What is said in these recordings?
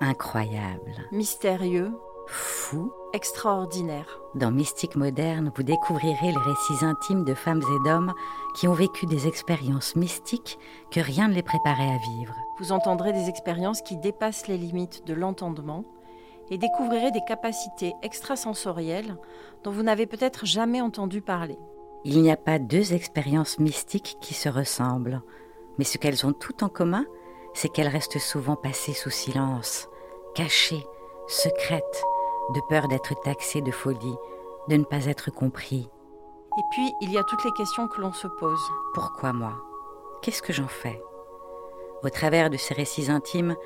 incroyable, mystérieux, fou. extraordinaire. Dans Mystique moderne, vous découvrirez les récits intimes de femmes et d'hommes qui ont vécu des expériences mystiques que rien ne les préparait à vivre. Vous entendrez des expériences qui dépassent les limites de l'entendement et découvrirez des capacités extrasensorielles dont vous n'avez peut-être jamais entendu parler. Il n'y a pas deux expériences mystiques qui se ressemblent, mais ce qu'elles ont toutes en commun, c'est qu'elles restent souvent passées sous silence, cachées, secrètes, de peur d'être taxées de folie, de ne pas être compris. Et puis, il y a toutes les questions que l'on se pose. Pourquoi moi? Qu'est-ce que j'en fais? Au travers de ces récits intimes,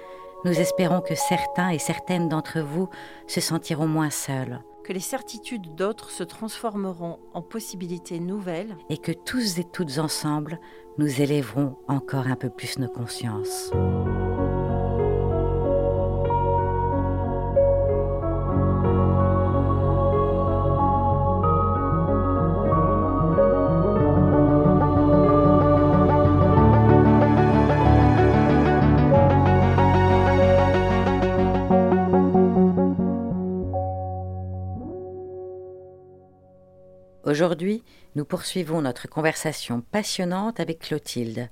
nous espérons que certains et certaines d'entre vous se sentiront moins seuls Que les certitudes d'autres se transformeront en possibilités nouvelles et que tous et toutes ensemble, nous élèverons encore un peu plus nos consciences. Aujourd'hui, nous poursuivons notre conversation passionnante avec Clotilde.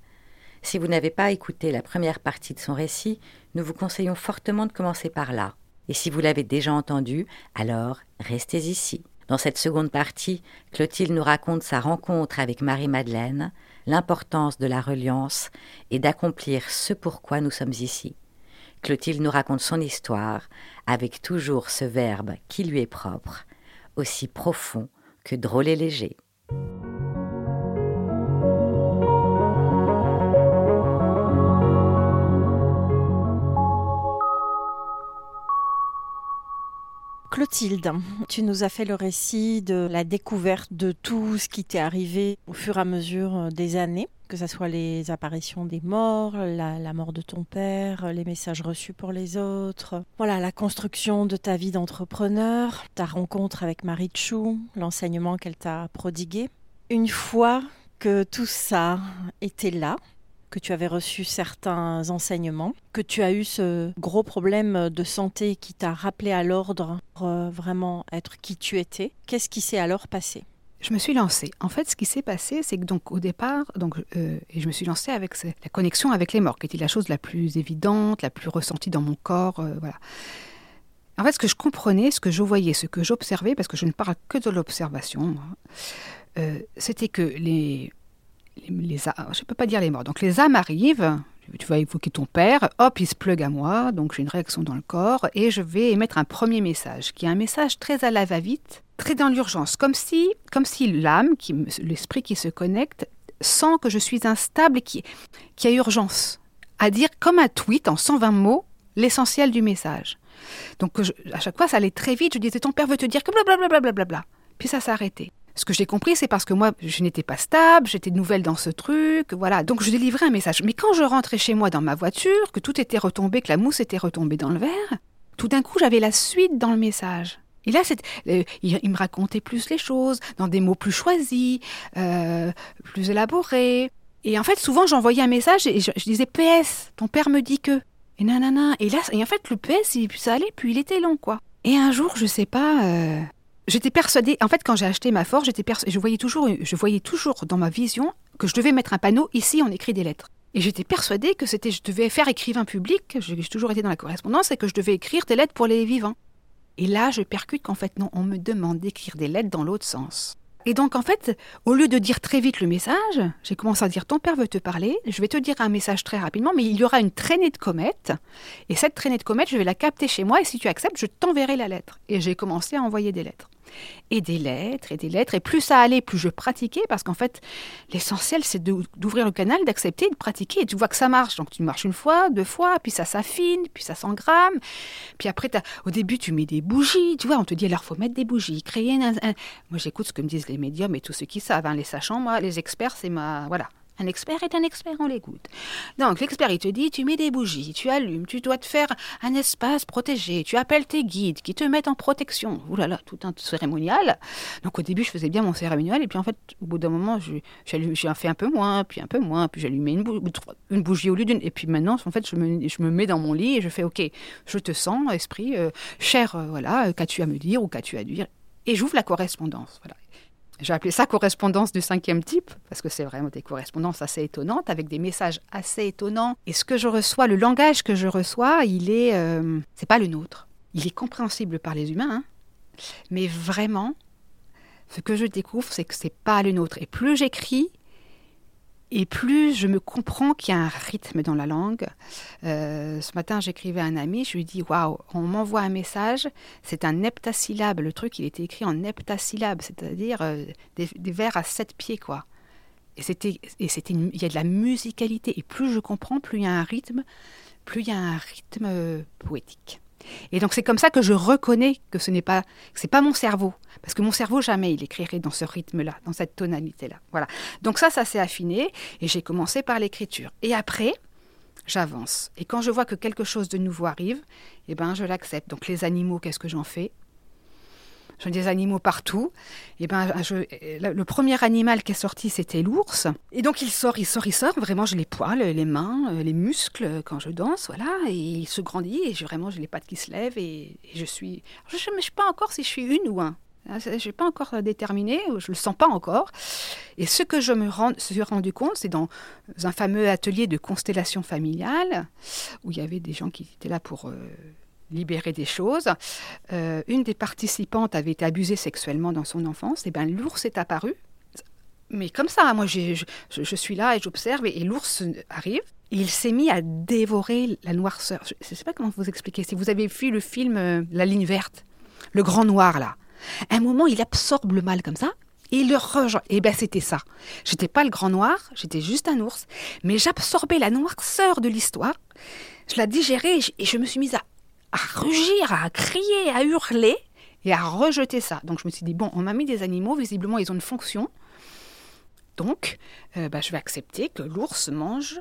Si vous n'avez pas écouté la première partie de son récit, nous vous conseillons fortement de commencer par là. Et si vous l'avez déjà entendu, alors restez ici. Dans cette seconde partie, Clotilde nous raconte sa rencontre avec Marie-Madeleine, l'importance de la reliance et d'accomplir ce pourquoi nous sommes ici. Clotilde nous raconte son histoire avec toujours ce verbe qui lui est propre, aussi profond que drôle et léger. Clotilde, tu nous as fait le récit de la découverte de tout ce qui t'est arrivé au fur et à mesure des années, que ce soit les apparitions des morts, la, mort de ton père, les messages reçus pour les autres, voilà, la construction de ta vie d'entrepreneur, ta rencontre avec Marie Chou, l'enseignement qu'elle t'a prodigué. Une fois que tout ça était là, que tu avais reçu certains enseignements, que tu as eu ce gros problème de santé qui t'a rappelé à l'ordre pour euh, vraiment être qui tu étais. Qu'est-ce qui s'est alors passé? Je me suis lancée. En fait, ce qui s'est passé, c'est que donc au départ, donc euh, et je me suis lancée avec la connexion avec les morts, qui était la chose la plus évidente, la plus ressentie dans mon corps, euh, voilà. En fait, ce que je comprenais, ce que je voyais, ce que j'observais, parce que je ne parle que de l'observation, euh, c'était que les les, je ne peux pas dire les morts. Donc les âmes arrivent, tu vas évoquer ton père, hop, il se plug à moi, donc j'ai une réaction dans le corps, et je vais émettre un premier message, qui est un message très à la va-vite, très dans l'urgence, comme si, comme si l'âme, l'esprit qui se connecte, sent que je suis instable et qui y a urgence à dire comme un tweet en 120 mots l'essentiel du message. Donc à chaque fois, ça allait très vite, je disais, ton père veut te dire que blablabla, bla, bla, puis ça s'arrêtait. Ce que j'ai compris, c'est parce que moi, je n'étais pas stable, j'étais nouvelle dans ce truc, voilà. Donc je délivrais un message. Mais quand je rentrais chez moi dans ma voiture, que tout était retombé, que la mousse était retombée dans le verre, tout d'un coup, j'avais la suite dans le message. Et là, euh, il, me racontait plus les choses, dans des mots plus choisis, euh, plus élaborés. Et en fait, souvent, j'envoyais un message et je, disais PS, ton père me dit que. Et nanana. Et là, et en fait, le PS, ça allait, puis il était long, quoi. Et un jour, je sais pas. Euh, J'étais persuadée, en fait, quand j'ai acheté ma j'étais je voyais toujours, je voyais toujours dans ma vision que je devais mettre un panneau ici, on écrit des lettres. Et j'étais persuadée que c'était, je devais faire écrivain public. J'ai toujours été dans la correspondance et que je devais écrire des lettres pour les vivants. Et là, je percute qu'en fait, non, on me demande d'écrire des lettres dans l'autre sens. Et donc, en fait, au lieu de dire très vite le message, j'ai commencé à dire ton père veut te parler, je vais te dire un message très rapidement, mais il y aura une traînée de comètes. Et cette traînée de comètes, je vais la capter chez moi et si tu acceptes, je t'enverrai la lettre. Et j'ai commencé à envoyer des lettres et des lettres et des lettres. Et plus ça allait, plus je pratiquais, parce qu'en fait, l'essentiel, c'est d'ouvrir le canal, d'accepter, de pratiquer. Et tu vois que ça marche. Donc tu marches une fois, deux fois, puis ça s'affine, puis ça s'engramme. Puis après, au début, tu mets des bougies. Tu vois, on te dit, alors, faut mettre des bougies, créer un... Moi, j'écoute ce que me disent les médiums et tous ceux qui savent. Hein, les sachants, moi, les experts, c'est ma... Voilà. Un expert est un expert, on l'écoute. Donc l'expert, il te dit, tu mets des bougies, tu allumes, tu dois te faire un espace protégé, tu appelles tes guides qui te mettent en protection. Ouh là là, tout un cérémonial. Donc au début, je faisais bien mon cérémonial, et puis en fait, au bout d'un moment, j'ai fait un peu moins, puis un peu moins, puis j'allumais une, bougie au lieu d'une. Et puis maintenant, en fait, je me, je me, mets dans mon lit et je fais, ok, je te sens, esprit, euh, cher, euh, voilà, euh, qu'as-tu à me dire ou qu'as-tu à dire? Et j'ouvre la correspondance. Voilà. J'ai appelé ça correspondance du cinquième type, parce que c'est vraiment des correspondances assez étonnantes, avec des messages assez étonnants. Et ce que je reçois, le langage que je reçois, il est. Euh, c'est pas le nôtre. Il est compréhensible par les humains, hein. mais vraiment, ce que je découvre, c'est que c'est pas le nôtre. Et plus j'écris, et plus je me comprends qu'il y a un rythme dans la langue. Euh, ce matin, j'écrivais à un ami, je lui dis Waouh, on m'envoie un message, c'est un heptasyllabe. Le truc, il était écrit en heptasyllabe, c'est-à-dire euh, des, vers à sept pieds, quoi. Et c'était, et c'était, il y a de la musicalité. Et plus je comprends, plus il y a un rythme, plus il y a un rythme euh, poétique. Et donc c'est comme ça que je reconnais que ce n'est pas, c'est pas mon cerveau, parce que mon cerveau jamais il écrirait dans ce rythme-là, dans cette tonalité-là. Voilà. Donc ça, ça s'est affiné, et j'ai commencé par l'écriture. Et après, j'avance. Et quand je vois que quelque chose de nouveau arrive, eh ben je l'accepte. Donc les animaux, qu'est-ce que j'en fais? Des animaux partout. Et ben, le premier animal qui est sorti, c'était l'ours. Et donc il sort, il sort, il sort. Vraiment, j'ai les poils, les mains, euh, les muscles quand je danse, voilà. Et il se grandit et j'ai vraiment j'ai les pattes qui se lèvent et, je suis. Je ne sais pas encore si je suis une ou un. Ah, je n'ai pas encore déterminé, je le sens pas encore. Et ce que je me suis rendu compte, c'est dans un fameux atelier de constellation familiale, où il y avait des gens qui étaient là pour euh, libérer des choses. Euh, une des participantes avait été abusée sexuellement dans son enfance. Et bien l'ours est apparu. Mais comme ça, moi je, je, suis là et j'observe et, l'ours arrive. il s'est mis à dévorer la noirceur. Je ne sais pas comment vous expliquer. Si vous avez vu le film euh, La ligne verte, le grand noir là, à un moment il absorbe le mal comme ça et il le rejoint. Et bien c'était ça. J'étais pas le grand noir, j'étais juste un ours, mais j'absorbais la noirceur de l'histoire. Je la digérais et je me suis mise à à rugir, à crier, à hurler et à rejeter ça. Donc je me suis dit, bon, on m'a mis des animaux, visiblement ils ont une fonction. Donc euh, bah, je vais accepter que l'ours mange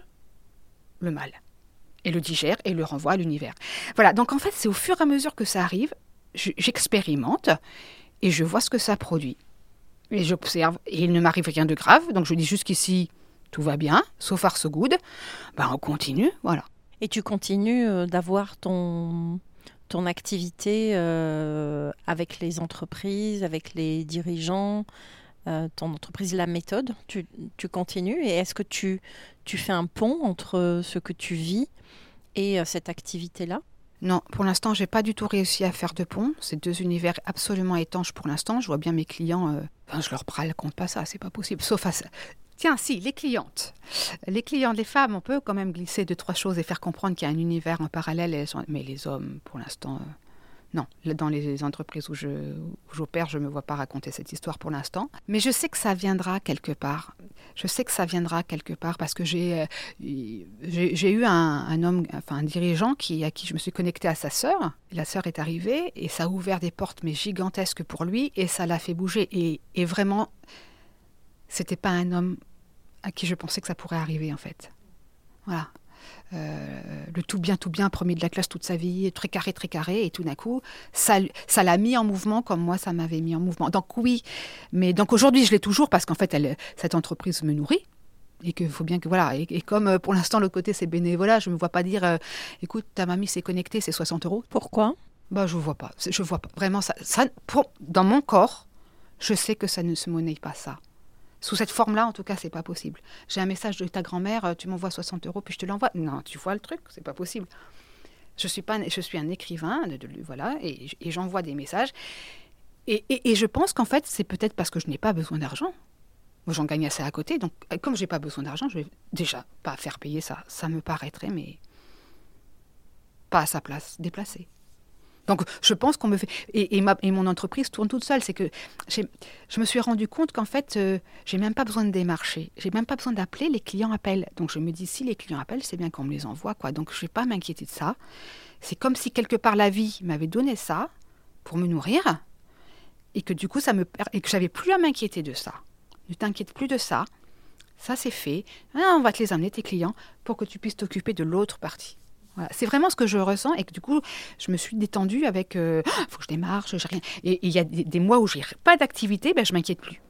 le mal et le digère et le renvoie à l'univers. Voilà, donc en fait c'est au fur et à mesure que ça arrive, j'expérimente et je vois ce que ça produit. Et j'observe et il ne m'arrive rien de grave, donc je dis jusqu'ici tout va bien, so far so good, ben on continue, voilà. Et tu continues euh, d'avoir ton, ton activité euh, avec les entreprises, avec les dirigeants, euh, ton entreprise La Méthode. Tu, tu continues et est-ce que tu, tu fais un pont entre ce que tu vis et cette activité-là? Non, pour l'instant, j'ai pas du tout réussi à faire de pont. C'est deux univers absolument étanches pour l'instant. Je vois bien mes clients, enfin, je leur prends compte pas ça, c'est pas possible. Sauf à, Tiens, si, les clientes. Les clientes, les femmes, on peut quand même glisser deux, trois choses et faire comprendre qu'il y a un univers en parallèle. Mais les hommes, pour l'instant, euh, non. Dans les entreprises où j'opère, je ne me vois pas raconter cette histoire pour l'instant. Mais je sais que ça viendra quelque part. Je sais que ça viendra quelque part parce que j'ai euh, eu un, homme, enfin un dirigeant qui, à qui je me suis connectée à sa sœur. La sœur est arrivée et ça a ouvert des portes mais gigantesques pour lui et ça l'a fait bouger. Et, et vraiment, c'était pas un homme à qui je pensais que ça pourrait arriver en fait. Voilà. Euh, le tout bien, tout bien, premier de la classe toute sa vie, très carré, très carré, et tout d'un coup, ça, ça l'a mis en mouvement comme moi, ça m'avait mis en mouvement. Donc oui, mais donc aujourd'hui, je l'ai toujours parce qu'en fait, elle, cette entreprise me nourrit. Et qu'il faut bien que voilà. Et, comme euh, pour l'instant le côté c'est bénévolat, je me vois pas dire, euh, écoute, ta mamie s'est connectée, c'est 60 euros. Pourquoi? Bah je vois pas. Je vois pas vraiment ça. ça pour, dans mon corps, je sais que ça ne se monnaie pas ça. Sous cette forme-là, en tout cas, c'est pas possible. J'ai un message de ta grand-mère, euh, tu m'envoies 60 euros, puis je te l'envoie. Non, tu vois le truc, c'est pas possible. Je suis, pas, je suis un écrivain, de, voilà, et, j'envoie des messages. Et, je pense qu'en fait, c'est peut-être parce que je n'ai pas besoin d'argent. Moi, j'en gagne assez à côté. Donc, euh, comme j'ai pas besoin d'argent, je vais déjà pas faire payer ça. Ça me paraîtrait, mais pas à sa place, déplacé. Donc je pense qu'on me fait... Et, et, mon entreprise tourne toute seule. C'est que je me suis rendu compte qu'en fait, euh, j'ai même pas besoin de démarcher. J'ai même pas besoin d'appeler, les clients appellent. Donc je me dis, si les clients appellent, c'est bien qu'on me les envoie. quoi. Donc je ne vais pas m'inquiéter de ça. C'est comme si quelque part la vie m'avait donné ça pour me nourrir et que du coup, ça me... et que j'avais plus à m'inquiéter de ça. Ne t'inquiète plus de ça. ça c'est fait. Ah, on va te les amener, tes clients, pour que tu puisses t'occuper de l'autre partie. Voilà. C'est vraiment ce que je ressens et que du coup, je me suis détendue avec il faut que je démarre, j'ai rien. Et il y a des, des mois où j'ai pas d'activité, ben, je m'inquiète plus.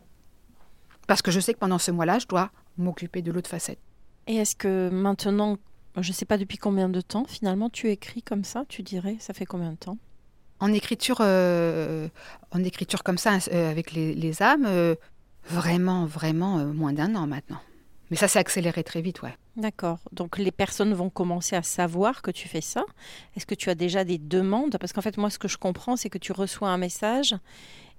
Parce que je sais que pendant ce mois-là, je dois m'occuper de l'autre facette. Et est-ce que maintenant, je ne sais pas depuis combien de temps, finalement, tu écris comme ça, tu dirais? Ça fait combien de temps? En écriture, euh, en écriture comme ça, euh, avec les, les âmes, euh, vraiment, vraiment euh, moins d'un an maintenant. Mais ça s'est accéléré très vite, ouais. D'accord. Donc les personnes vont commencer à savoir que tu fais ça. Est-ce que tu as déjà des demandes? Parce qu'en fait, moi, ce que je comprends, c'est que tu reçois un message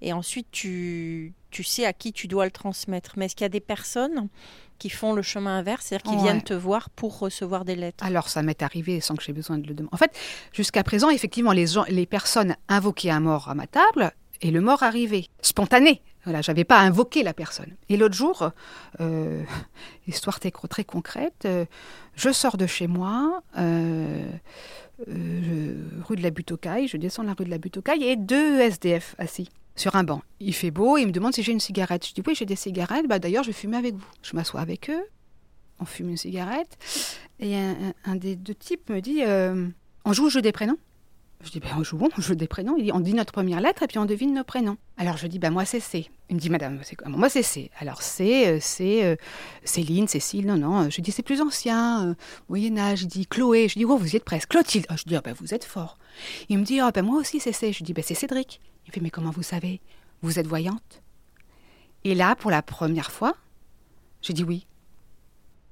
et ensuite tu, tu sais à qui tu dois le transmettre. Mais est-ce qu'il y a des personnes qui font le chemin inverse, c'est-à-dire qui Ouais. viennent te voir pour recevoir des lettres? Alors, ça m'est arrivé sans que j'ai besoin de le demander. En fait, jusqu'à présent, effectivement, les, gens, les personnes invoquaient un mort à ma table et le mort arrivait, spontané. Voilà, j'avais pas invoqué la personne. Et l'autre jour, euh, histoire très, concrète, euh, je sors de chez moi, euh, rue de la Butte aux Cailles, je descends la rue de la Butte aux Cailles et deux SDF assis sur un banc. Il fait beau, ils me demandent si j'ai une cigarette. Je dis oui, j'ai des cigarettes. Bah, D'ailleurs, je fumer avec vous. Je m'assois avec eux, on fume une cigarette. Et un, un- des deux types me dit On joue au jeu des prénoms Je dis ben, On joue au jeu des prénoms. Il dit On dit notre première lettre et puis on devine nos prénoms. Alors je dis ben, Moi, c'est C. Il me dit Madame, c'est quoi? Moi, c'est C. Alors C, euh, c'est euh, Céline, Cécile. Non, non. Je dis C'est plus ancien, euh, Moyen-Âge. Je dis Chloé. Je dis Oh, vous y êtes presque. Clotilde. Ah, je dis Ah, ben, Vous êtes fort. Il me dit Ah, ben, moi aussi, c'est C. Je dis ben, C'est Cédric. Il fait Mais comment vous savez? Vous êtes voyante? Et là, pour la première fois, j'ai dit oui.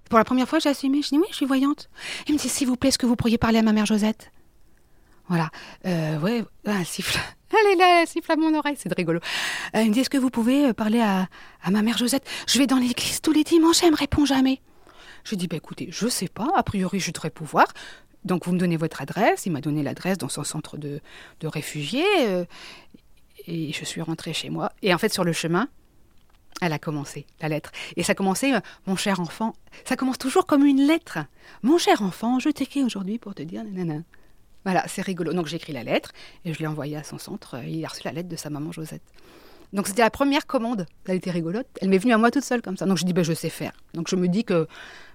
Pour la première fois, j'ai assumé. Je dis oui, je suis voyante. Il me dit s'il vous plaît, est-ce que vous pourriez parler à ma mère Josette? Voilà. Euh, ouais, un siffle. Elle est là, elle siffle à mon oreille, c'est rigolo. Euh, il me dit est-ce que vous pouvez euh, parler à, ma mère Josette? Je vais dans l'église tous les dimanches, elle me répond jamais. Je dis bah écoutez, je sais pas. A priori, je devrais pouvoir. Donc vous me donnez votre adresse. Il m'a donné l'adresse dans son centre de, de réfugiés. euh, et je suis rentrée chez moi. Et en fait, sur le chemin, elle a commencé, la lettre. Et ça euh, mon cher enfant. Ça commence toujours comme une lettre. Mon cher enfant, je t'écris aujourd'hui pour te dire. Voilà, c'est rigolo. Donc j'ai écrit la lettre et je l'ai envoyée à son centre. Il a reçu la lettre de sa maman Josette. Donc c'était la première commande. Elle était rigolote. Elle m'est venue à moi toute seule comme ça. Donc je dis, ben, je sais faire. Donc je me dis que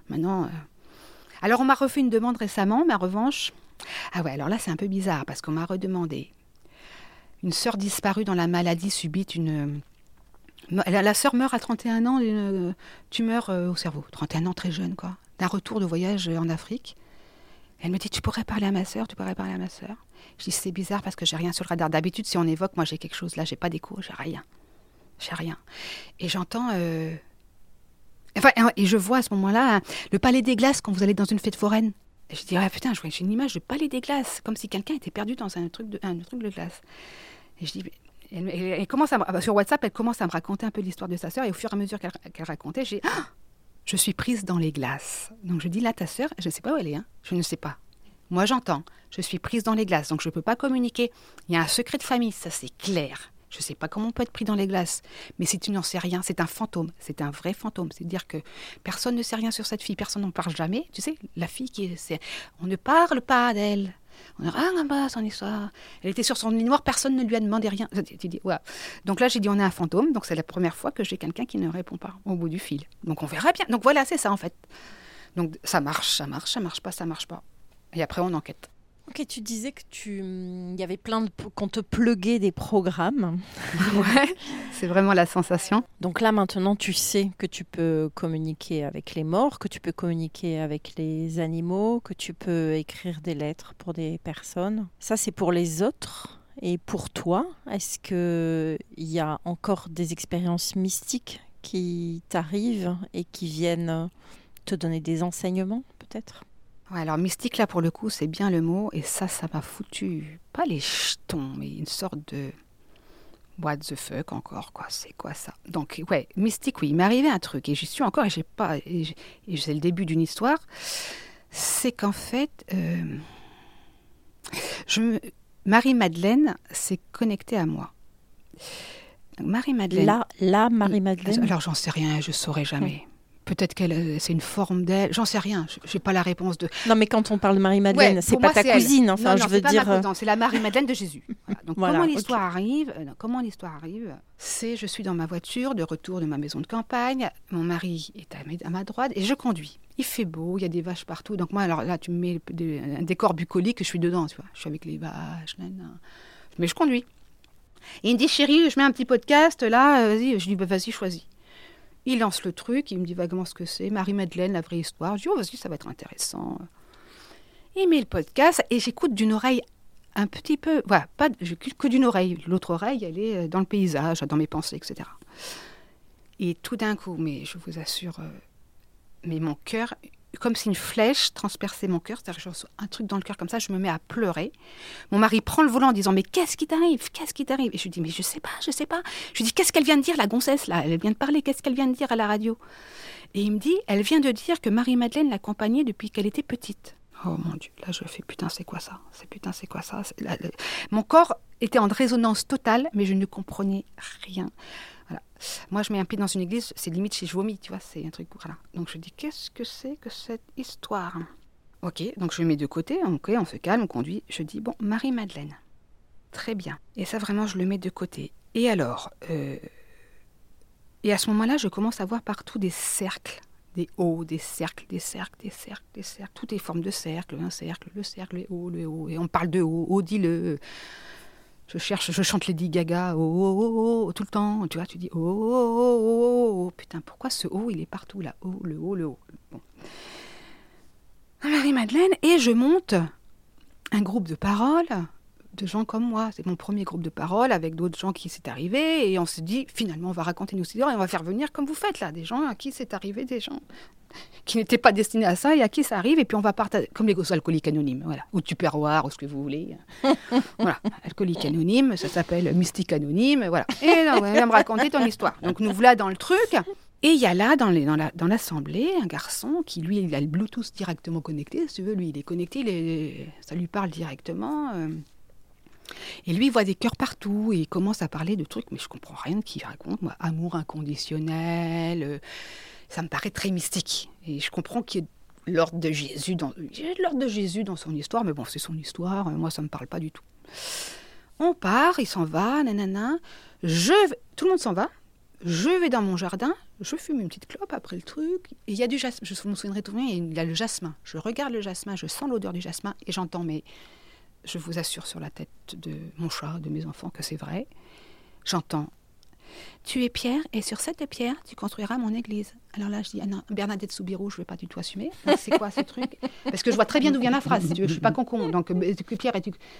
maintenant. euh, Alors on m'a refait une demande récemment, mais en revanche. Ah ouais, alors là c'est un peu bizarre parce qu'on m'a redemandé. Une sœur disparue dans la maladie subite une. euh, La, la sœur meurt à 31 ans d'une euh, tumeur au cerveau. 31 ans, très jeune, quoi. D'un retour de voyage en Afrique. Elle me dit Tu pourrais parler à ma sœur, tu pourrais parler à ma sœur. Je dis C'est bizarre parce que j'ai rien sur le radar. D'habitude, si on évoque, moi j'ai quelque chose. Là, j'ai pas d'écho, j'ai rien. J'ai rien. Et j'entends. euh, Enfin, et je vois à ce moment-là le palais des glaces quand vous allez dans une fête foraine. Et je dis, ah putain, je vois j'ai une image de palais des glaces, comme si quelqu'un était perdu dans un truc de, un truc de glace. Et je dis, elle, commence sur WhatsApp, elle commence à me raconter un peu l'histoire de sa sœur, et au fur et à mesure qu'elle qu'elle racontait, j'ai, Ah je suis prise dans les glaces. Donc je dis, là, ta sœur, je ne sais pas où elle est, hein. je ne sais pas. Moi, j'entends, je suis prise dans les glaces, donc je ne peux pas communiquer. Il y a un secret de famille, ça c'est clair. Je ne sais pas comment on peut être pris dans les glaces. Mais si tu n'en sais rien, c'est un fantôme. C'est un vrai fantôme. C'est-à-dire que personne ne sait rien sur cette fille. Personne n'en parle jamais. Tu sais, la fille qui est. On ne parle pas d'elle. On dit, ah, là-bas, son histoire. Elle était sur son lit noir, personne ne lui a demandé rien. Tu- dis, ouais. Donc là, j'ai dit, on est un fantôme. Donc c'est la première fois que j'ai quelqu'un qui ne répond pas au bout du fil. Donc on verra bien. Donc voilà, c'est ça en fait. Donc ça marche, ça marche, ça marche pas, ça marche pas. Et après, on enquête. Ok, tu disais que tu, hum, il y avait plein de, qu'on te pluguait des programmes. ouais, c'est vraiment la sensation. Donc là maintenant, tu sais que tu peux communiquer avec les morts, que tu peux communiquer avec les animaux, que tu peux écrire des lettres pour des personnes. Ça, c'est pour les autres. Et pour toi, est-ce que il y a encore des expériences mystiques qui t'arrivent et qui viennent te donner des enseignements, peut-être? Ouais, alors mystique là pour le coup c'est bien le mot et ça ça m'a foutu pas les jetons mais une sorte de what the fuck encore quoi c'est quoi ça? Donc ouais mystique oui il m'est arrivé un truc et j'y suis encore et j'ai pas et c'est le début d'une histoire c'est qu'en fait euh, je me- Marie Madeleine s'est connectée à moi Marie Madeleine Là, là Marie-Madeleine. alors j'en sais rien, je saurais jamais. Peut-être qu'elle, c'est une forme d'elle. J'en sais rien. Je n'ai pas la réponse de. Non, mais quand on parle de Marie-Madeleine, Ouais, c'est pas ta cousine. Enfin, Non, je veux pas dire. ma euh, c'est la Marie-Madeleine de Jésus. Voilà. Donc, Voilà, comment l'histoire arrive euh, Comment l'histoire arrive C'est je suis dans ma voiture de retour de ma maison de campagne. Mon mari est à, à ma droite et je conduis. Il fait beau, il y a des vaches partout. Donc moi, alors là, tu me mets des- un décor bucolique, je suis dedans, tu vois. Je suis avec les vaches, mais je conduis. Et il me dit, chérie, je mets un petit podcast là, euh, vas-y. Je dis, bah, vas-y, choisis. Il lance le truc, il me dit vaguement ce que c'est. Marie-Madeleine, la vraie histoire. Je dis, oh, vas-y, ça va être intéressant. Il met le podcast et j'écoute d'une oreille un petit peu. Voilà, pas, que d'une oreille. L'autre oreille, elle est euh, dans le paysage, dans mes pensées, etc. Et tout d'un coup, mais je vous assure, euh, mais mon cœur, comme si une flèche transperçait mon cœur, c'est-à-dire je reçois un truc dans le cœur comme ça, je me mets à pleurer. Mon mari prend le volant en disant Mais qu'est-ce qui t'arrive? Qu'est-ce qui t'arrive? Et je lui dis Mais je sais pas, je sais pas. Je lui dis Qu'est-ce qu'elle vient de dire, la gonzesse, là? Elle vient de parler, qu'est-ce qu'elle vient de dire à la radio? Et il me dit Elle vient de dire que Marie-Madeleine l'accompagnait depuis qu'elle était petite. Oh mon Dieu, là je fais putain, c'est quoi ça? C'est putain, c'est quoi ça? Mon corps était en résonance totale, mais je ne comprenais rien. Voilà. Moi, je mets un pied dans une église, c'est limite si je vomis, tu vois, c'est un truc. Donc je dis Qu'est-ce que c'est que cette histoire? Ok, donc je mets de côté, ok, on se calme, on conduit. Je dis Bon, Marie-Madeleine. Très bien. Et ça, vraiment, je le mets de côté. Et alors euh, Et à ce moment-là, je commence à voir partout des cercles. Des hauts, des cercles, des cercles, des cercles, des cercles. Toutes les formes de cercles, un cercle, le cercle, le haut, le haut. Et on parle de haut, haut, dis-le. Je cherche, je chante Lady Gaga, oh, oh, oh, oh, tout le temps. Tu vois, tu dis, oh, oh, oh, oh, oh. Putain, pourquoi ce haut, il est partout là Haut, le haut, le haut. Bon. Marie-Madeleine, et je monte un groupe de paroles de gens comme moi. C'est mon premier groupe de paroles avec d'autres gens qui s'est arrivé. Et on se dit, finalement, on va raconter nos histoires et on va faire venir comme vous faites là, des gens à qui c'est arrivé, des gens qui n'étaient pas destinés à ça et à qui ça arrive. Et puis on va partager, comme les alcooliques anonymes, voilà, ou tupperware, ou ce que vous voulez. voilà, alcoolique anonyme, ça s'appelle mystique anonyme, voilà. Et là, on va me raconter ton histoire. Donc nous voilà dans le truc. Et il y a là, dans les- dans la- dans l'assemblée, un garçon qui, lui, il a le Bluetooth directement connecté. Si tu veux, lui, il est connecté, il est- ça lui parle directement. euh. Et lui, il voit des cœurs partout et il commence à parler de trucs, mais je comprends rien de qui raconte. Moi, amour inconditionnel, euh, ça me paraît très mystique. Et je comprends qu'il y ait l'ordre de Jésus dans, l'ordre de Jésus dans son histoire, mais bon, c'est son histoire. euh, Moi, ça me parle pas du tout. On part, il s'en va, nanana. Je, vais- tout le monde s'en va. Je vais dans mon jardin, je fume une petite clope après le truc. Et il y a du jasmin. Je me souviendrai tout bien, il y a le jasmin. Je regarde le jasmin, je sens l'odeur du jasmin et j'entends mais je vous assure sur la tête de mon chat, de mes enfants, que c'est vrai. J'entends Tu es Pierre, et sur cette pierre, tu construiras mon église. Alors là, je dis Ah non, Bernadette Soubirou, je ne vais pas du tout assumer. C'est quoi ce truc? Parce que je vois très bien d'où vient la phrase, si tu veux. Je ne suis pas con-con. Donc, Pierre,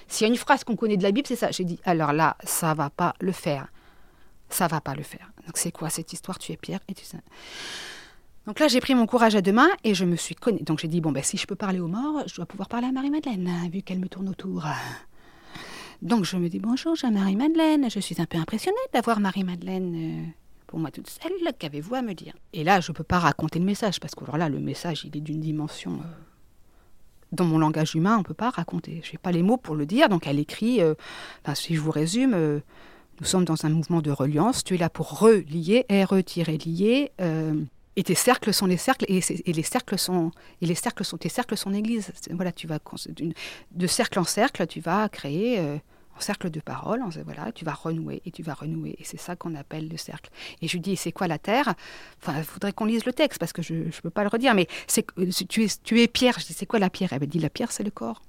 s'il y a une phrase qu'on connaît de la Bible, c'est ça. J'ai dit Alors là, ça va pas le faire. Ça va pas le faire. Donc, c'est quoi cette histoire? Tu es Pierre, et tu sais. Donc là, j'ai pris mon courage à deux mains et je me suis connue. Donc j'ai dit, bon, ben, si je peux parler aux morts, je dois pouvoir parler à Marie-Madeleine, hein, vu qu'elle me tourne autour. Donc je me dis, bonjour, j'ai Marie-Madeleine. Je suis un peu impressionnée d'avoir Marie-Madeleine euh, pour moi toute seule. Qu'avez-vous à me dire? Et là, je ne peux pas raconter le message, parce que là, le message, il est d'une dimension... euh, dans mon langage humain, on ne peut pas raconter. Je n'ai pas les mots pour le dire. Donc elle écrit, euh, si je vous résume, nous sommes dans un mouvement de reliance. Tu es là pour relier, R-E-lier. Euh, et tes cercles sont les cercles, et, les cercles sont, et les cercles sont, tes cercles sont l'église. Voilà, tu vas de cercle en cercle, tu vas créer euh, en cercle de parole. en- voilà, tu vas renouer et tu vas renouer, et c'est ça qu'on appelle le cercle. Et je lui dis, c'est quoi la terre? Enfin, il faudrait qu'on lise le texte parce que je ne peux pas le redire. Mais c'est euh, tu es, tu es pierre. Je dis, c'est quoi la pierre? Elle me dit, la pierre, c'est le corps.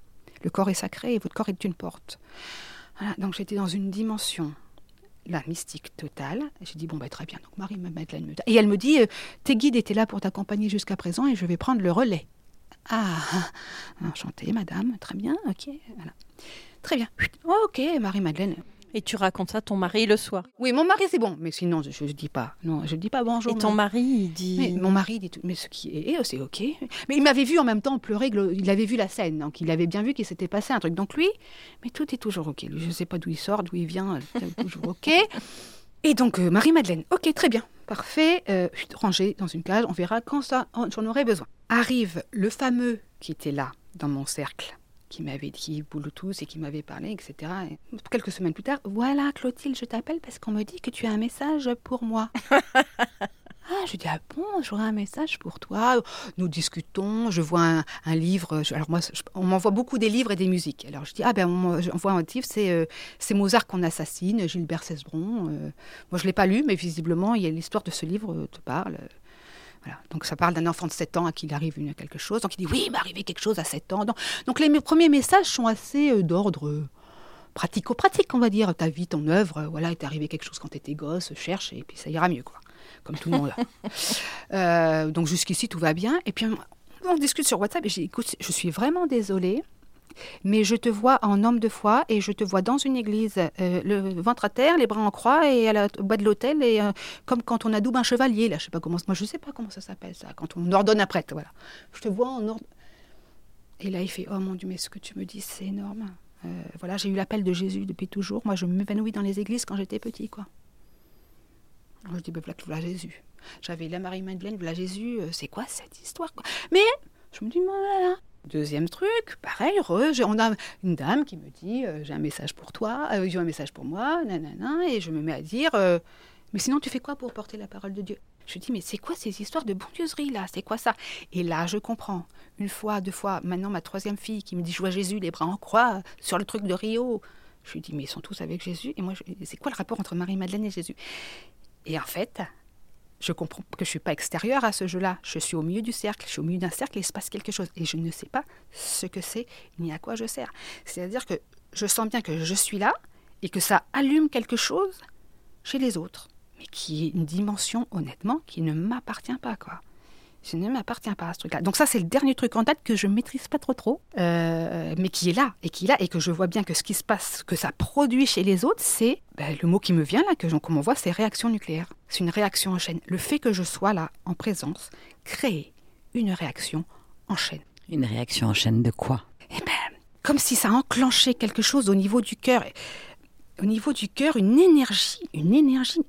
Le corps est sacré et votre corps est une porte. Voilà, donc j'étais dans une dimension la mystique totale. J'ai dit, bon, bah, très bien. Donc Marie Madeleine me Et elle me dit, euh, tes guides étaient là pour t'accompagner jusqu'à présent et je vais prendre le relais. Ah, enchantée, madame. Très bien, ok. Voilà. Très bien. Ok, Marie-Madeleine. Et tu racontes ça à ton mari le soir. Oui, mon mari, c'est bon. Mais sinon, je ne dis pas. Non, je dis pas bonjour. Et ton mari, il dit. mais mon mari dit tout, mais ce qui est, c'est ok. Mais il m'avait vu en même temps pleurer, il avait vu la scène, donc il avait bien vu qu'il s'était passé un truc. Donc lui, mais tout est toujours ok. Je ne sais pas d'où il sort, d'où il vient, toujours ok. Et donc euh, Marie-Madeleine, ok, très bien, parfait, euh, rangé dans une cage, on verra quand ça, en- j'en aurai besoin. Arrive le fameux qui était là, dans mon cercle, qui m'avait dit Bluetooth et qui m'avait parlé, etc. Et quelques semaines plus tard, voilà Clotilde, je t'appelle parce qu'on me dit que tu as un message pour moi. Ah, je dis, ah bon, j'aurais un message pour toi. Nous discutons, je vois un, livre. alors moi, on m'envoie beaucoup des livres et des musiques. Alors je dis, ah ben, on voit un livre, c'est euh, c'est Mozart qu'on assassine, Gilbert Cesbron. Euh. moi, je ne l'ai pas lu, mais visiblement, il y a l'histoire de ce livre te parle. Voilà. Donc ça parle d'un enfant de 7 ans à qui il arrive une, quelque chose. Donc il dit, oui, il m'est arrivé quelque chose à 7 ans. Donc, donc les premiers messages sont assez d'ordre pratico-pratique, on va dire. Ta vie, ton œuvre, voilà, il t'est arrivé quelque chose quand tu étais gosse, cherche, et puis ça ira mieux, quoi comme tout le monde. euh, donc jusqu'ici, tout va bien. Et puis on discute sur WhatsApp et j'ai écoute, je suis vraiment désolée. Mais je te vois en homme de foi et je te vois dans une église, euh, le ventre à terre, les bras en croix et à la, au bas de l'autel, et euh, comme quand on adoube un chevalier, là, je sais pas comment, moi je sais pas comment ça s'appelle ça, quand on ordonne un prêtre, voilà. Je te vois en ordre. Et là, il fait, oh mon Dieu, mais ce que tu me dis, c'est énorme. Euh, voilà, j'ai eu l'appel de Jésus depuis toujours. Moi, je m'évanouis dans les églises quand j'étais petit, quoi. Je dis, ben voilà, Jésus. J'avais la Marie-Madeleine, voilà Jésus, c'est quoi cette histoire Mais je me dis, voilà. Deuxième truc, pareil, heureux, on a une dame qui me dit, euh, j'ai un message pour toi, euh, j'ai un message pour moi, nanana, et je me mets à dire, mais sinon tu fais quoi pour porter la parole de Dieu? Je dis, mais c'est quoi ces histoires de bondieuserie là? C'est quoi ça? Et là, je comprends. Une fois, deux fois, maintenant ma troisième fille qui me dit, je vois Jésus les bras en croix sur le truc de Rio. Je lui dis, mais ils sont tous avec Jésus? Et moi, c'est quoi le rapport entre Marie-Madeleine et Jésus? Et en fait, je comprends que je ne suis pas extérieure à ce jeu-là. Je suis au milieu du cercle, je suis au milieu d'un cercle et il se passe quelque chose. Et je ne sais pas ce que c'est ni à quoi je sers. C'est-à-dire que je sens bien que je suis là et que ça allume quelque chose chez les autres, mais qui est une dimension, honnêtement, qui ne m'appartient pas, quoi je ne m'appartiens pas à ce truc-là. Donc ça, c'est le dernier truc en tête que je maîtrise pas trop trop, euh, mais qui est là et qui est là et que je vois bien que ce qui se passe, que ça produit chez les autres, c'est ben, le mot qui me vient là, que qu'on voit, c'est réaction nucléaire. C'est une réaction en chaîne. Le fait que je sois là en présence crée une réaction en chaîne. Une réaction en chaîne de quoi? Eh ben, comme si ça enclenchait quelque chose au niveau du cœur. Au niveau du cœur, une énergie, une énergie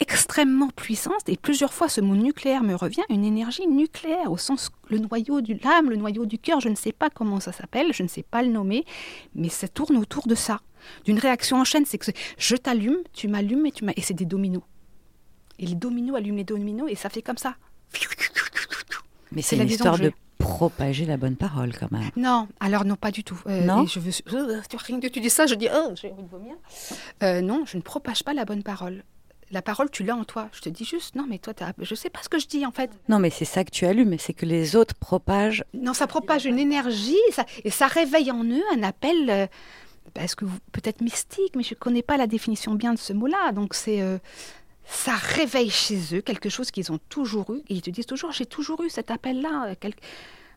extrêmement puissante et plusieurs fois ce mot nucléaire me revient, une énergie nucléaire au sens le noyau du l'âme, le noyau du cœur, je ne sais pas comment ça s'appelle, je ne sais pas le nommer, mais ça tourne autour de ça, d'une réaction en chaîne, c'est que je t'allume, tu m'allumes et tu et c'est des dominos. Et les dominos allument les dominos et ça fait comme ça. Mais c'est l'histoire de propager la bonne parole quand même. Non, alors non, pas du tout. Euh, non. Je veux, rien que tu dis ça, je dis oh, j'ai envie de vomir. Euh, non, je ne propage pas la bonne parole la parole, tu l'as en toi. Je te dis juste, non, mais toi, je sais pas ce que je dis en fait. Non, mais c'est ça que tu allumes, c'est que les autres propagent. Non, ça propage une énergie, et ça réveille en eux un appel, euh, parce que peut-être mystique, mais je ne connais pas la définition bien de ce mot-là. Donc c'est. Euh, ça réveille chez eux quelque chose qu'ils ont toujours eu, et ils te disent toujours, j'ai toujours eu cet appel-là. Euh,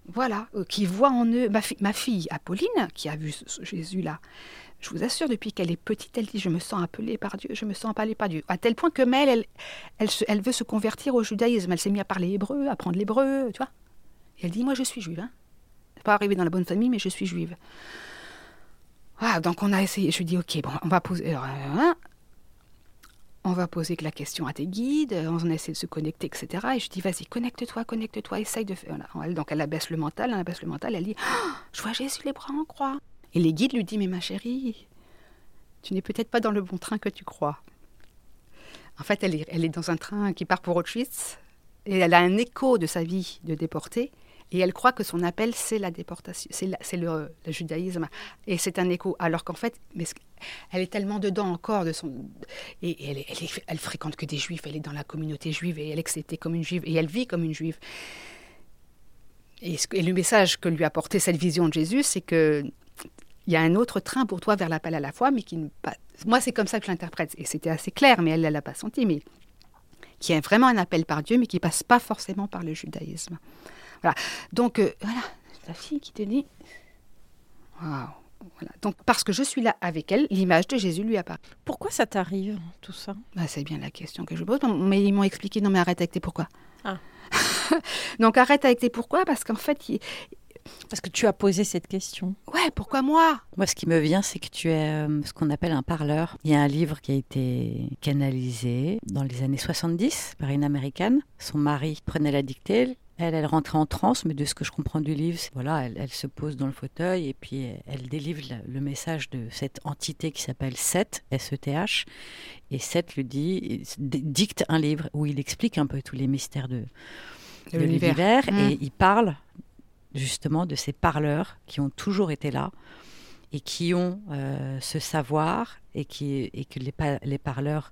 voilà, qui voit en eux. Ma, ma fille, Apolline, qui a vu Jésus là, je vous assure, depuis qu'elle est petite, elle dit Je me sens appelée par Dieu, je me sens appelée par Dieu. À tel point que Mel, elle, elle, elle veut se convertir au judaïsme. Elle s'est mise à parler hébreu, à apprendre l'hébreu, tu vois. Et elle dit Moi, je suis juive. Hein. Pas arrivée dans la bonne famille, mais je suis juive. Ah, donc on a essayé. Je lui dis Ok, bon, on va poser. Euh, hein, on va poser la question à tes guides, on essaie de se connecter, etc. Et je dis, vas-y, connecte-toi, connecte-toi, essaye de faire. donc elle abaisse le mental, elle abaisse le mental, elle dit, oh, je vois Jésus les bras en croix. Et les guides lui disent Mais ma chérie, tu n'es peut-être pas dans le bon train que tu crois. En fait, elle est, dans un train qui part pour Auschwitz et elle a un écho de sa vie de déportée. Et elle croit que son appel, c'est la déportation, c'est le, judaïsme. Et c'est un écho. Alors qu'en fait, elle est tellement dedans encore de son. Et, elle, fréquente que des juifs, elle est dans la communauté juive et elle est acceptée comme une juive et elle vit comme une juive. Et, et le message que lui a porté cette vision de Jésus, c'est que il y a un autre train pour toi vers l'appel à la foi, mais qui ne pas. Moi, c'est comme ça que je l'interprète. Et c'était assez clair, mais elle ne l'a pas senti. Mais qui est vraiment un appel par Dieu, mais qui passe pas forcément par le judaïsme. Voilà. Donc, euh, voilà, ta fille qui te dit Waouh voilà. Donc, parce que je suis là avec elle, l'image de Jésus lui apparaît. Pourquoi ça t'arrive, tout ça? Bah, C'est bien la question que je pose. Mais ils m'ont expliqué non, mais arrête avec tes pourquoi. Ah. Donc, arrête avec tes pourquoi, parce qu'en fait, parce que tu as posé cette question. Ouais, pourquoi moi? Moi, ce qui me vient, c'est que tu es euh, ce qu'on appelle un parleur. Il y a un livre qui a été canalisé dans les années 70 par une américaine. Son mari prenait la dictée, elle, elle rentrait en transe, mais de ce que je comprends du livre, voilà, elle, elle se pose dans le fauteuil et puis elle, elle délivre le, le message de cette entité qui s'appelle Seth, S-E-T-H, et Seth lui dit, dicte un livre où il explique un peu tous les mystères de, de l'univers Mm. et il parle justement de ces parleurs qui ont toujours été là et qui ont euh, ce savoir et, qui, et que les, pa- les parleurs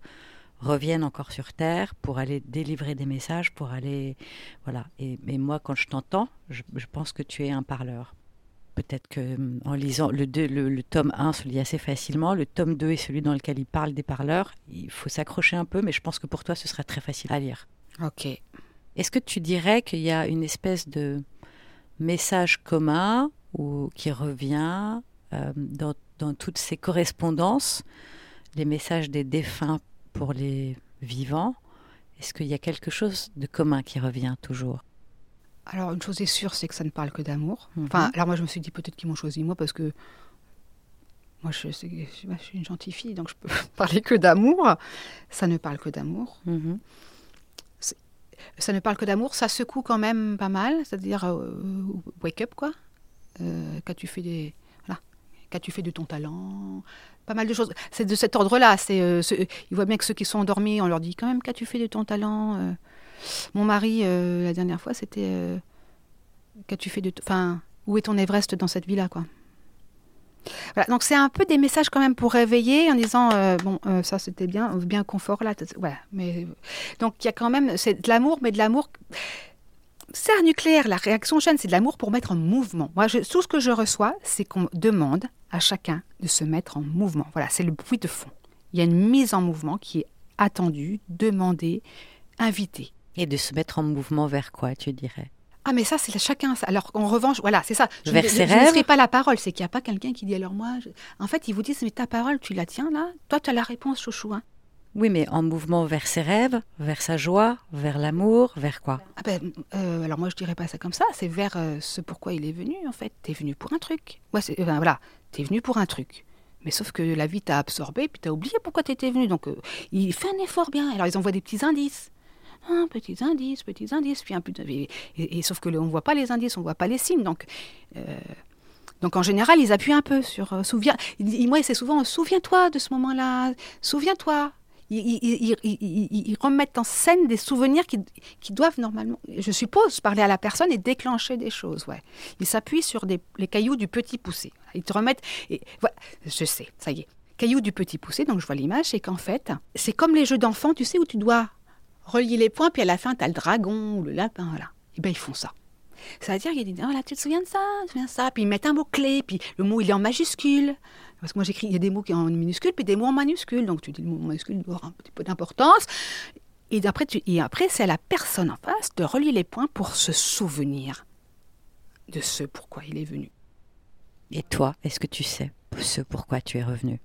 reviennent encore sur Terre pour aller délivrer des messages, pour aller... Voilà. Et, et moi, quand je t'entends, je, je pense que tu es un parleur. Peut-être que hum, en lisant le, deux- le, le tome 1 se lit assez facilement, le tome 2 est celui dans lequel il parle des parleurs. Il faut s'accrocher un peu, mais je pense que pour toi, ce sera très facile à lire. Ok. Est-ce que tu dirais qu'il y a une espèce de message commun ou qui revient euh, dans, dans toutes ces correspondances, les messages des défunts pour les vivants Est-ce qu'il y a quelque chose de commun qui revient toujours? Alors, une chose est sûre, c'est que ça ne parle que d'amour. Mhm. Enfin, alors moi, je me suis dit peut-être qu'ils m'ont choisi moi parce que moi, je, c'est- je- moi, je suis une gentille fille, donc je peux parler que d'amour. Ça ne parle que d'amour. Mhm. Ça ne parle que d'amour. Ça secoue quand même pas mal. C'est-à-dire, euh, wake up, quoi. Euh, Qu'as-tu fait des. Voilà. Qu'as-tu fait de ton talent Pas mal de choses. C'est de cet ordre-là. C'est, euh, ce- ils voient bien que ceux qui sont endormis, on leur dit quand même qu'as-tu fait de ton talent Mon mari, la dernière fois, c'était. qu'as-tu fait de. t- Enfin, où est ton Everest dans cette vie-là, quoi? Voilà, donc c'est un peu des messages quand même pour réveiller en disant euh, bon euh, ça c'était bien bien confort là voilà mais donc il y a quand même c'est de l'amour mais de l'amour c'est un nucléaire la réaction chaîne c'est de l'amour pour mettre en mouvement. Moi tout ce que je reçois c'est qu'on demande à chacun de se mettre en mouvement. Voilà c'est le bruit de fond. Il y a une mise en mouvement qui est attendue demandée invitée. Et de se mettre en mouvement vers quoi, tu dirais? Ah mais ça c'est chacun ça. alors en revanche voilà c'est ça je, Vers ne- ses je ne rêves serai pas la parole c'est qu'il n'y a pas quelqu'un qui dit alors moi je- en fait ils vous disent mais ta parole tu la tiens là? Toi tu as la réponse chouchou hein. Oui, mais en mouvement vers ses rêves, vers sa joie, vers l'amour, vers quoi? Ah ben, euh, alors moi je dirais pas ça comme ça, c'est vers euh, ce pourquoi il est venu en fait. T'es venu pour un truc. Ouais, c'est, euh, ben, voilà, t'es venu pour un truc. Mais sauf que la vie t'a absorbé, puis t'as oublié pourquoi t'étais venu. Donc euh, il fait un effort bien. Alors ils envoient des petits indices. Un petits indices, petits indices, puis un peu de- et, et- sauf que le- on voit pas les indices, on voit pas les signes. Donc euh, donc en général ils appuient un peu sur euh, souviens. Moi c'est souvent souviens-toi de ce moment-là, souviens-toi. Ils, remettent en scène des souvenirs qui, doivent normalement, je suppose, parler à la personne et déclencher des choses. Ouais. Ils s'appuient sur les cailloux du petit poussé. Ils te remettent. Et, voilà, je sais, ça y est. Cailloux du petit poussé, donc je vois l'image, c'est qu'en fait, c'est comme les jeux d'enfants, tu sais, où tu dois relier les points, puis à la fin, tu as le dragon ou le lapin, voilà. Et bien, ils font ça. C'est-à-dire, il disent, oh là, tu te souviens de ça, tu te souviens de ça, puis ils mettent un mot-clé, puis le mot, il est en majuscule. Parce que moi, j'écris, il y a des mots qui sont en minuscule, puis des mots en minuscule. Donc, tu dis le mot en minuscule, il doit avoir un petit peu d'importance. Et après, tu, et après c'est à la personne en face de relier les points pour se souvenir de ce pourquoi il est venu. Et toi, est-ce que tu sais ce pourquoi tu es revenu?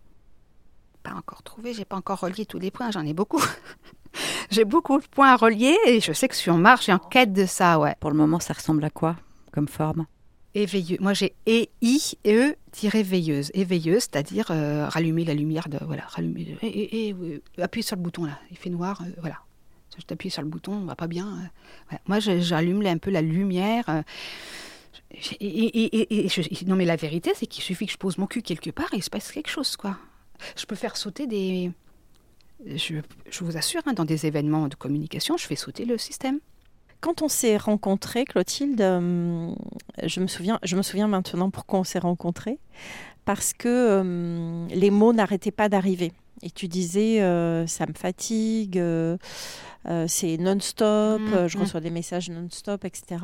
Pas encore trouvé, j'ai pas encore relié tous les points, j'en ai beaucoup. j'ai beaucoup de points à relier et je sais que je suis en marche et en quête de ça, ouais. Pour le moment, ça ressemble à quoi comme forme? Éveilleux. Moi, j'ai E I E tiré veilleuse. Éveilleuse, c'est-à-dire euh, rallumer la lumière de voilà, rallumer. Et, et, et, appuie sur le bouton là. Il fait noir, euh, voilà. Je t'appuie sur le bouton, on va pas bien. euh, voilà. Moi, j'allume un peu la lumière. euh, et, je- non, mais la vérité, c'est qu'il suffit que je pose mon cul quelque part et il se passe quelque chose, quoi. Je peux faire sauter des. Je, je vous assure, hein, dans des événements de communication, je fais sauter le système. Quand on s'est rencontrés, Clotilde, euh, je, me souviens, je me souviens maintenant pourquoi on s'est rencontrés. Parce que euh, les mots n'arrêtaient pas d'arriver. Et tu disais, euh, ça me fatigue, c'est non-stop, euh, je mhm. reçois des messages non-stop, etc.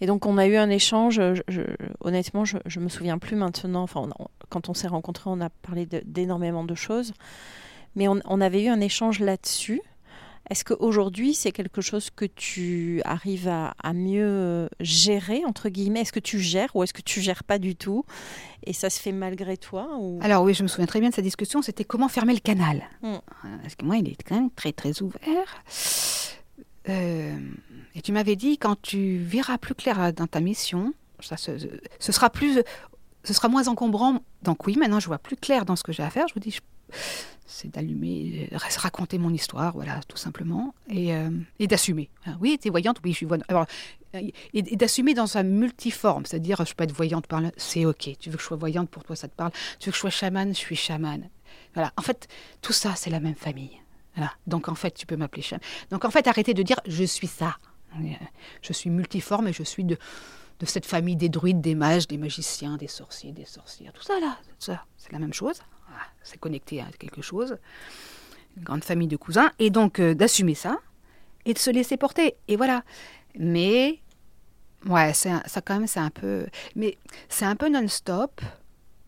Et donc on a eu un échange, je- je- honnêtement, je, je me souviens plus maintenant, enfin, on quand on s'est rencontrés, on a parlé d'énormément de, choses, mais on, on avait eu un échange là-dessus. Est-ce qu'aujourd'hui, c'est quelque chose que tu arrives à, à mieux euh, gérer, entre guillemets? Est-ce que tu gères ou est-ce que tu gères pas du tout? Et ça se fait malgré toi ou... Alors oui, je me souviens très bien de cette discussion, c'était comment fermer le canal? Mm. Euh, Parce que moi, il est quand même très très ouvert. Euh, et tu m'avais dit, quand tu verras plus clair dans ta mission, ça, ce, sera plus ce sera moins encombrant. Donc oui, maintenant je vois plus clair dans ce que j'ai à faire. Je vous dis, c'est d'allumer, euh, raconter mon histoire, voilà, tout simplement, et, euh, d'assumer. Ah oui, tu es voyante, oui, je suis voyante. Euh, et, d'assumer dans sa multiforme, c'est-à-dire, je peux être voyante par là, c'est ok. Tu veux que je sois voyante, pour toi, ça te parle. Tu veux que je sois chamane, je suis chamane. Voilà, en fait, tout ça, c'est la même famille. Donc, en fait, tu peux m'appeler chamane. Donc, en fait, arrêtez de dire, je suis ça. Je suis multiforme et je suis de, cette famille des druides, des mages, des magiciens, des sorciers, des sorcières. Tout ça, là, ça, c'est la même chose c'est connecté à quelque chose, une grande famille de cousins, et donc euh, d'assumer ça et de se laisser porter. Et voilà. Mais ouais, ça quand même, c'est un peu, mais c'est un peu non-stop.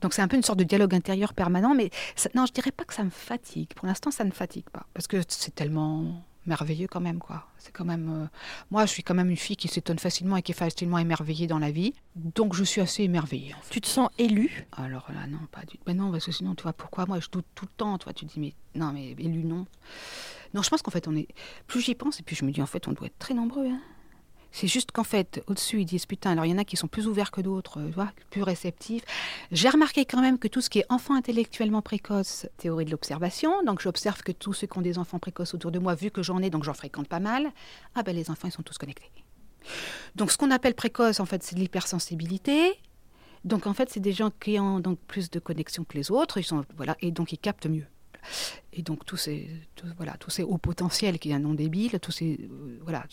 Donc c'est un peu une sorte de dialogue intérieur permanent, mais non, je dirais pas que ça me fatigue. Pour l'instant, ça ne fatigue pas, parce que c'est tellement merveilleux quand même quoi. C'est quand même euh, moi je suis quand même une fille qui s'étonne facilement et qui est facilement émerveillée dans la vie. Donc je suis assez émerveillée. Tu te sens élue? Alors là non, pas du tout. Ben non parce que sinon tu vois pourquoi? Moi je doute tout le temps, toi tu te dis mais non mais élue non. Non, je pense qu'en fait on est plus j'y pense et puis je me dis en fait on doit être très nombreux hein. C'est juste qu'en fait, au-dessus, ils disent putain, alors il y en a qui sont plus ouverts que d'autres, euh, plus réceptifs. J'ai remarqué quand même que tout ce qui est enfant intellectuellement précoce, théorie de l'observation, donc j'observe que tous ceux qui ont des enfants précoces autour de moi, vu que j'en ai, donc j'en fréquente pas mal, ah ben les enfants, ils sont tous connectés. Donc ce qu'on appelle précoce, en fait, c'est de l'hypersensibilité. Donc en fait, c'est des gens qui ont donc plus de connexion que les autres, ils sont, voilà, et donc ils captent mieux. Et donc tous ces, voilà, tous ces hauts potentiels qui est un nom débile, tous ces, euh, voilà,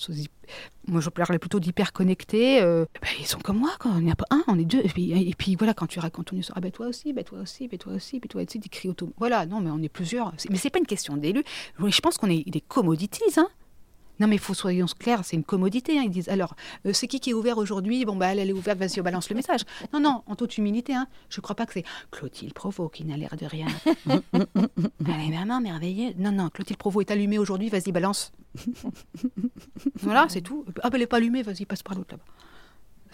moi je parlais plutôt d'hyper connectés, euh, ben, ils sont comme moi, quand on n'y a pas un, on est deux. Et puis, voilà, quand tu racontes ton histoire, ah ben toi aussi, ben toi aussi, ben toi aussi, ben toi aussi, des cris auto. Voilà, non, mais on est plusieurs. Mais c'est pas une question d'élu. Je pense qu'on est des commodities, hein. Non, mais faut soyons clairs, c'est une commodité. Hein. Ils disent alors, euh, c'est qui qui est ouvert aujourd'hui? Bon, bah, elle, elle est ouverte, vas-y, on balance le message. Non, non, en toute humilité, hein, je ne crois pas que c'est Clotilde Provo qui n'a l'air de rien. elle est vraiment merveilleuse. Non, non, Clotilde Provo est allumée aujourd'hui, vas-y, balance. voilà, c'est tout. Ah, ben, elle n'est pas allumée, vas-y, passe par l'autre là-bas.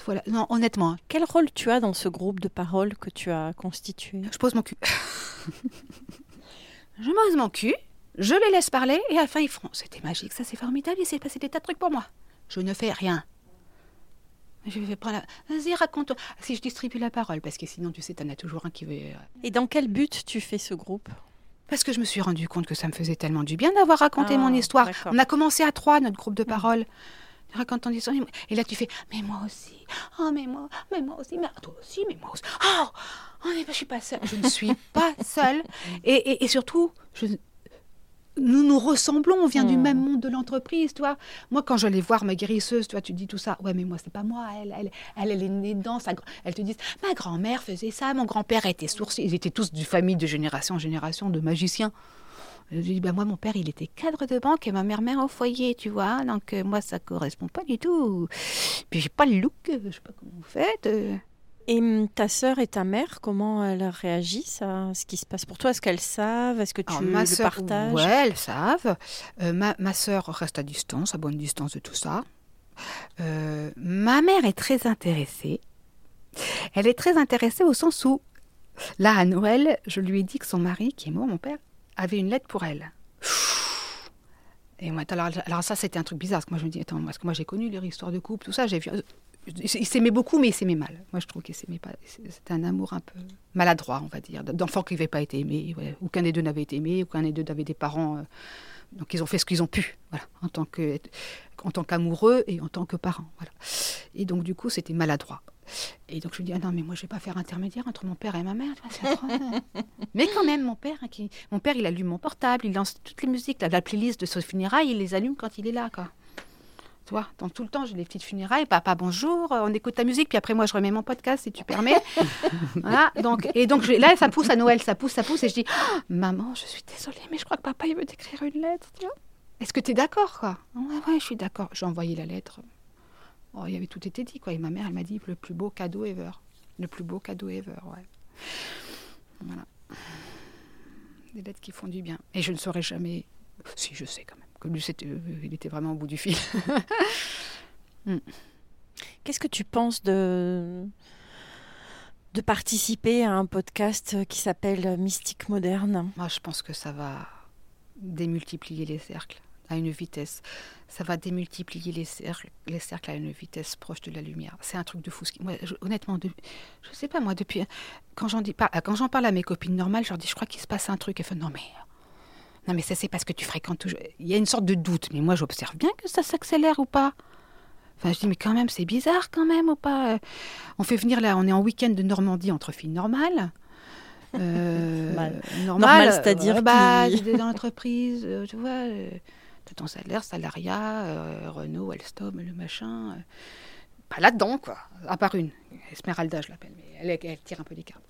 Voilà. Non, honnêtement. Hein. Quel rôle tu as dans ce groupe de paroles que tu as constitué? Je pose mon cul. je pose mon cul je les laisse parler et à la fin ils feront C'était magique, ça c'est formidable, il s'est passé des tas de trucs pour moi. Je ne fais rien. Je vais prendre la... Vas-y, raconte. Si je distribue la parole, parce que sinon, tu sais, t'en as toujours un qui veut. Euh, et dans quel but tu fais ce groupe? Parce que je me suis rendu compte que ça me faisait tellement du bien d'avoir raconté mon ah, histoire. On a commencé à trois, notre groupe de parole. Raconte ton histoire. Et là, tu fais Mais moi aussi. Oh, mais moi, mais moi aussi. Mais toi aussi, mais moi aussi. Oh, oh je suis pas seule. Je ne suis pas seule. Et, et, et surtout, je, nous nous ressemblons, on vient du hmm. même monde de l'entreprise, toi. Moi, quand j'allais voir ma guérisseuse, toi, tu dis tout ça. Ouais, mais moi, c'est pas moi. Elle, elle, elle, est née dedans. Elle te dit, ma grand-mère faisait ça, mon grand-père était sourcier. Ils étaient tous du famille de génération en génération de magiciens. Je dis, bah, moi, mon père, il était cadre de banque et ma mère, mère au foyer, tu vois. Donc, euh, moi, ça correspond pas du tout. Puis, j'ai pas le look, je sais pas comment vous faites. Euh. Et hum, ta sœur et ta mère, comment elles réagissent à ce qui se passe pour toi? Est-ce qu'elles savent? Est-ce que tu ma le partages? Oui, elles savent. Euh, ma, ma sœur reste à distance, à bonne distance de tout ça. Euh, ma mère est très intéressée. Elle est très intéressée au sens où, là, à Noël, je lui ai dit que son mari, qui est mort, mon père, avait une lettre pour elle. Et moi, alors, alors ça, c'était un truc bizarre, parce que moi, je me dis, attends, parce que moi, j'ai connu leur histoire de couple, tout ça, j'ai vu il s'aimait beaucoup, mais il s'aimait mal. Moi, je trouve qu'il s'aimait pas. C'était un amour un peu maladroit, on va dire, d'enfants qui n'avaient pas été aimés. Aucun des deux n'avait été aimé, aucun des deux n'avait des parents. Euh, donc, ils ont fait ce qu'ils ont pu, voilà, en tant que, en tant qu'amoureux et en tant que parents, voilà. Et donc, du coup, c'était maladroit. Et donc, je lui dis, ah non, mais moi, je vais pas faire intermédiaire entre mon père et ma mère. mais quand même, mon père, hein, qui, mon père, il allume mon portable, il lance toutes les musiques, la, la playlist de ce funérailles, il les allume quand il est là, quoi. Tu vois, donc tout le temps, j'ai les petites funérailles, papa bonjour, on écoute ta musique, puis après moi je remets mon podcast si tu permets. voilà, donc, et donc là, ça pousse à Noël, ça pousse, ça pousse, et je dis, oh, maman, je suis désolée, mais je crois que papa il veut t'écrire une lettre, tu vois. Est-ce que tu es d'accord, quoi? Ouais, ouais, je suis d'accord. J'ai envoyé la lettre. Oh, il y avait tout été dit, quoi. Et ma mère, elle m'a dit, le plus beau cadeau ever. Le plus beau cadeau ever, ouais. Voilà. Des lettres qui font du bien. Et je ne saurais jamais... Si, je sais quand même lui, euh, il était vraiment au bout du fil. Hmm. Qu'est-ce que tu penses de, de participer à un podcast qui s'appelle Mystique Moderne? Moi, je pense que ça va démultiplier les cercles. à une vitesse. Ça va démultiplier les cercles, les cercles à une vitesse proche de la lumière. C'est un truc de fou. Moi, honnêtement, je ne sais pas, moi, depuis. Quand j'en, dis, quand j'en parle à mes copines normales, je leur dis je crois qu'il se passe un truc. Elles font non, mais. Non, mais ça, c'est parce que tu fréquentes toujours. Il y a une sorte de doute, mais moi, j'observe bien que ça s'accélère ou pas. Enfin, je dis, mais quand même, c'est bizarre quand même ou pas On fait venir là, on est en week-end de Normandie entre filles normales. Euh, normal, c'est-à-dire bah, dans l'entreprise, euh, tu vois, euh, ton salaire, salariat, euh, Renault, Alstom, le machin. pas là-dedans, quoi. À part une. Esmeralda, je l'appelle, mais elle, elle, tire un peu les cartes.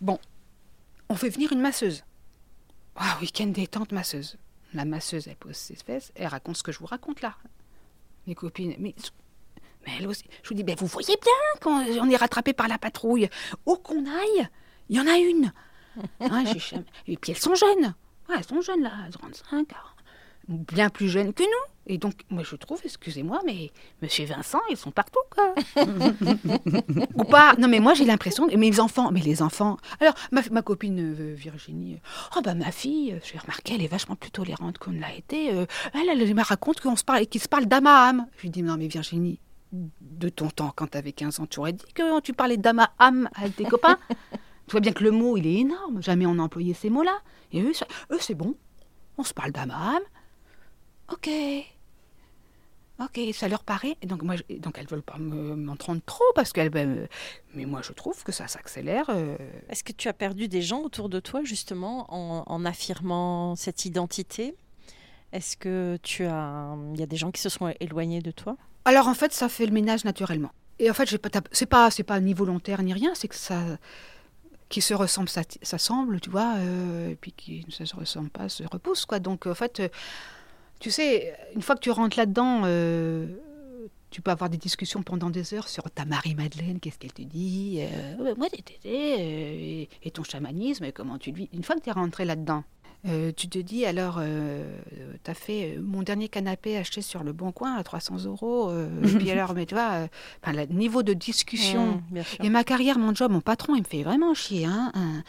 Bon, on fait venir une masseuse. Ah, week-end détente masseuse. La masseuse, elle pose ses fesses, elle raconte ce que je vous raconte là. Mes copines, mais, mais elle aussi. Je vous dis, ben vous voyez bien quand on est rattrapé par la patrouille. Où qu'on aille, il y en a une. Ah, et puis elles sont jeunes. elles sont jeunes là, 35, bien plus jeunes que nous. Et donc, moi je trouve, excusez-moi, mais Monsieur Vincent, ils sont partout, quoi. Ou pas Non, mais moi j'ai l'impression, mes enfants, mais les enfants. Alors, ma, copine euh, Virginie, oh bah ma fille, j'ai remarqué, elle est vachement plus tolérante qu'on ne l'a été. Euh, elle, elle, me raconte qu'on se parle, qu'ils se parlent d'âme à âme. Je lui dis, non, mais Virginie, de ton temps, quand tu avais 15 ans, tu aurais dit que tu parlais d'âme à âme avec tes copains tu vois bien que le mot, il est énorme. Jamais on a employé ces mots-là. Et eux, eux c'est bon. On se parle d'âme à âme. Ok. Ok, ça leur paraît. donc, moi, donc elles veulent pas m'entendre trop parce qu'elles. Ben, mais moi, je trouve que ça s'accélère. Euh. Est-ce que tu as perdu des gens autour de toi, justement, en, affirmant cette identité? Est-ce que tu as. Il y a des gens qui se sont éloignés de toi? Alors, en fait, ça fait le ménage naturellement. Et en fait, c'est pas, c'est pas ni volontaire ni rien, c'est que ça qui se ressemble, ça, semble, tu vois, euh, et puis qui ne se ressemble pas, se repousse, quoi. Donc, en fait, euh, tu sais, une fois que tu rentres là-dedans, euh, tu peux avoir des discussions pendant des heures sur ta Marie-Madeleine, qu'est-ce qu'elle te dit, moi, et, et ton chamanisme, comment tu le vis. Une fois que tu es rentré là-dedans, euh, tu te dis alors, euh, tu as fait euh, mon dernier canapé acheté sur le Bon Coin à 300 euros. et puis alors, mais tu vois, le niveau de discussion. Mmh, et ma carrière, mon job, mon patron, il me fait vraiment chier. Hein, hein.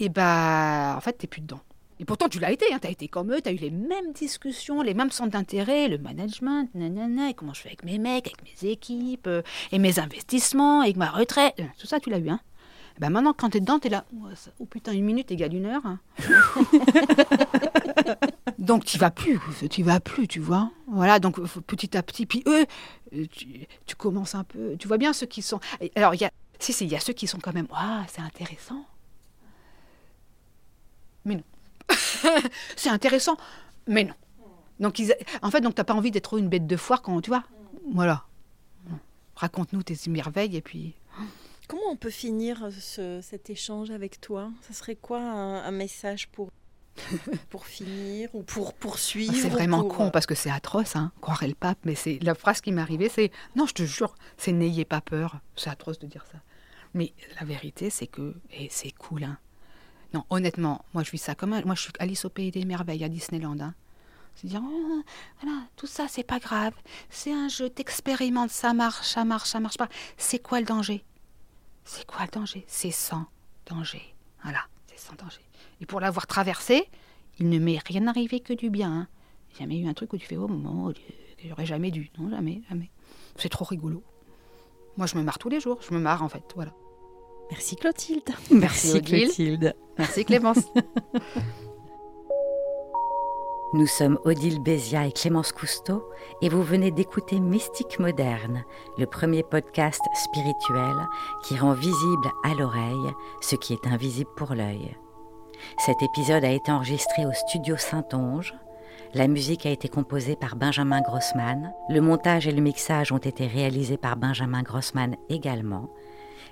Et bah, en fait, tu plus dedans. Et pourtant, tu l'as été, hein, tu as été comme eux, tu as eu les mêmes discussions, les mêmes centres d'intérêt, le management, nanana, et comment je fais avec mes mecs, avec mes équipes, et mes investissements, avec ma retraite. Tout ça, tu l'as eu. Hein. Ben maintenant, quand t'es dedans, t'es là. Oh, putain, une minute égale une heure. Hein. donc, tu vas plus, tu vas plus, tu vois. Voilà, donc petit à petit. Puis eux, euh, tu, commences un peu. Tu vois bien ceux qui sont. Alors, il y a. Si, si, il y a ceux qui sont quand même. Waouh, c'est intéressant. Mais non. c'est intéressant, mais non. Donc, ils... en fait, donc t'as pas envie d'être une bête de foire quand tu vois. Voilà. Raconte-nous tes merveilles et puis. Comment on peut finir cet échange avec toi? Ce serait quoi un, message pour, pour finir ou pour poursuivre C'est vraiment con euh, parce que c'est atroce, hein, croirait le pape, mais c'est la phrase qui m'est arrivée, c'est non, je te jure, c'est n'ayez pas peur. C'est atroce de dire ça. Mais la vérité, c'est que, et c'est cool, hein. Non, honnêtement, moi je vis ça comme un, moi je suis Alice au pays des merveilles à Disneyland. Hein. C'est dire, oh, voilà, tout ça c'est pas grave, c'est un jeu, t'expérimentes, ça marche, ça marche, ça marche pas. C'est quoi le danger? C'est quoi le danger? C'est sans danger. Voilà, c'est sans danger. Et pour l'avoir traversé, il ne m'est rien arrivé que du bien. Hein. Jamais eu un truc où tu fais oh mon Dieu, j'aurais jamais dû. Non, jamais, jamais. C'est trop rigolo. Moi, je me marre tous les jours. Je me marre en fait. Voilà. Merci Clotilde. Merci, Clotilde. Merci Clémence. Nous sommes Odile Bézia et Clémence Cousteau et vous venez d'écouter Mystique Moderne, le premier podcast spirituel qui rend visible à l'oreille ce qui est invisible pour l'œil. Cet épisode a été enregistré au studio Saint-Onge. La musique a été composée par Benjamin Grossman. Le montage et le mixage ont été réalisés par Benjamin Grossman également.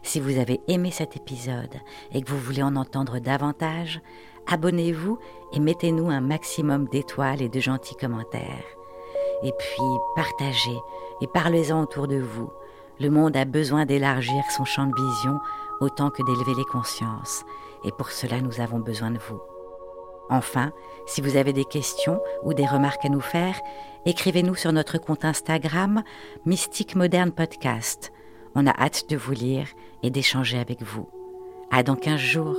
Si vous avez aimé cet épisode et que vous voulez en entendre davantage, abonnez-vous et mettez-nous un maximum d'étoiles et de gentils commentaires. Et puis partagez et parlez-en autour de vous. Le monde a besoin d'élargir son champ de vision autant que d'élever les consciences, et pour cela nous avons besoin de vous. Enfin, si vous avez des questions ou des remarques à nous faire, écrivez-nous sur notre compte Instagram Mystique Moderne Podcast. On a hâte de vous lire et d'échanger avec vous. À dans 15 jours.